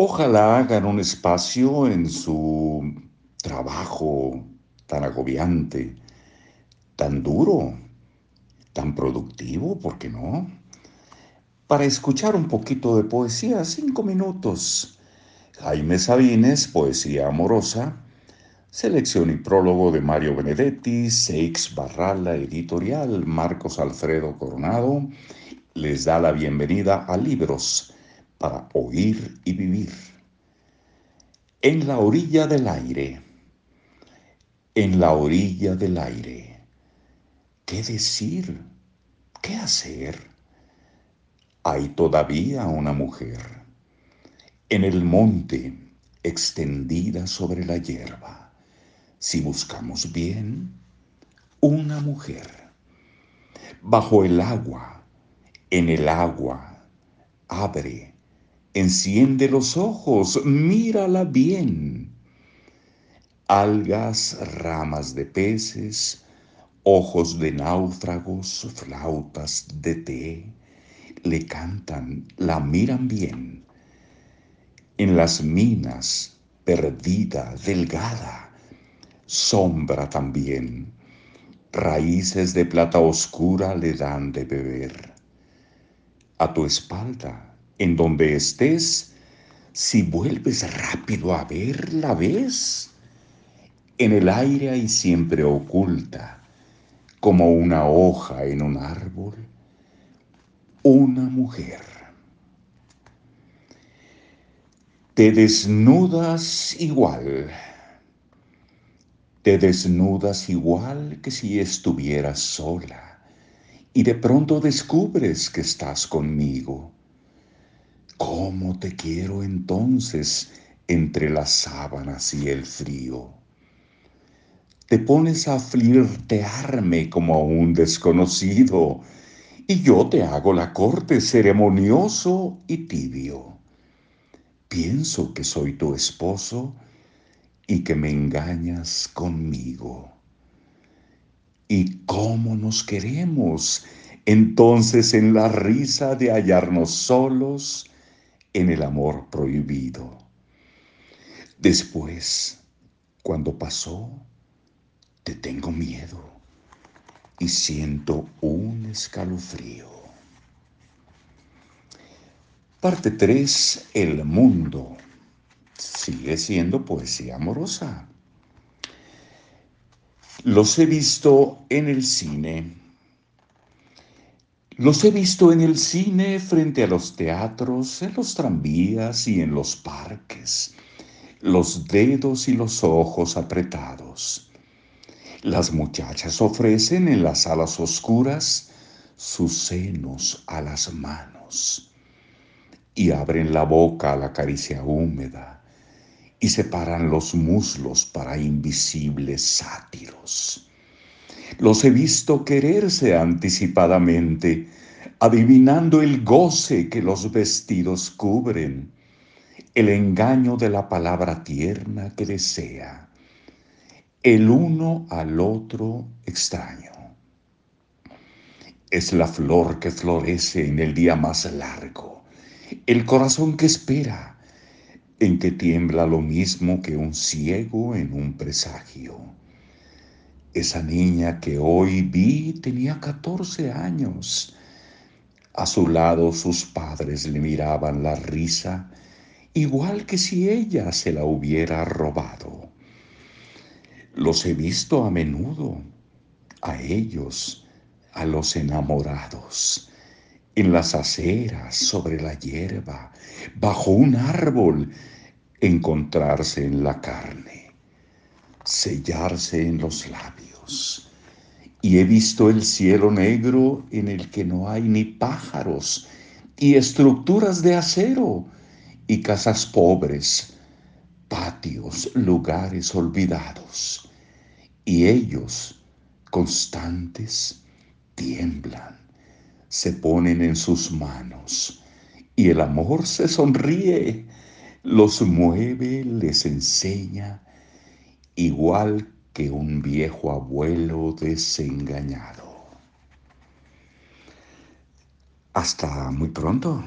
Ojalá hagan un espacio en su trabajo tan agobiante, tan duro, tan productivo, ¿por qué no? Para escuchar un poquito de poesía, cinco minutos. Jaime Sabines, Poesía Amorosa, selección y prólogo de Mario Benedetti, Seix Barrala Editorial, Marcos Alfredo Coronado, les da la bienvenida a Libros para Oír y Vivir. En la orilla del aire en la orilla del aire. ¿Qué decir? ¿Qué hacer? Hay todavía una mujer en el monte extendida sobre la hierba. Si buscamos bien, una mujer. Bajo el agua, en el agua, abre, enciende los ojos, mírala bien algas, ramas de peces, ojos de náufragos, flautas de té, le cantan, la miran bien. En las minas, perdida, delgada, sombra también, raíces de plata oscura le dan de beber. A tu espalda, en donde estés, si vuelves rápido a ver, la ves en el aire y siempre oculta, como una hoja en un árbol, una mujer. Te desnudas igual, te desnudas igual que si estuvieras sola y de pronto descubres que estás conmigo. ¿Cómo te quiero entonces entre las sábanas y el frío? te pones a flirtearme como a un desconocido y yo te hago la corte ceremonioso y tibio. Pienso que soy tu esposo y que me engañas conmigo. ¿Y cómo nos queremos entonces en la risa de hallarnos solos en el amor prohibido? Después, cuando pasó, te tengo miedo y siento un escalofrío. Parte 3. El mundo. Sigue siendo poesía amorosa. Los he visto en el cine. Los he visto en el cine frente a los teatros, en los tranvías y en los parques. Los dedos y los ojos apretados las muchachas ofrecen en las salas oscuras sus senos a las manos y abren la boca a la caricia húmeda y separan los muslos para invisibles sátiros. Los he visto quererse anticipadamente, adivinando el goce que los vestidos cubren, el engaño de la palabra tierna que desea el uno al otro extraño. Es la flor que florece en el día más largo, el corazón que espera, en que tiembla lo mismo que un ciego en un presagio. Esa niña que hoy vi tenía 14 años. A su lado sus padres le miraban la risa, igual que si ella se la hubiera robado. Los he visto a menudo, a ellos, a los enamorados, en las aceras, sobre la hierba, bajo un árbol, encontrarse en la carne, sellarse en los labios. Y he visto el cielo negro en el que no hay ni pájaros, y estructuras de acero, y casas pobres, patios, lugares olvidados. Y ellos, constantes, tiemblan, se ponen en sus manos y el amor se sonríe, los mueve, les enseña, igual que un viejo abuelo desengañado. Hasta muy pronto.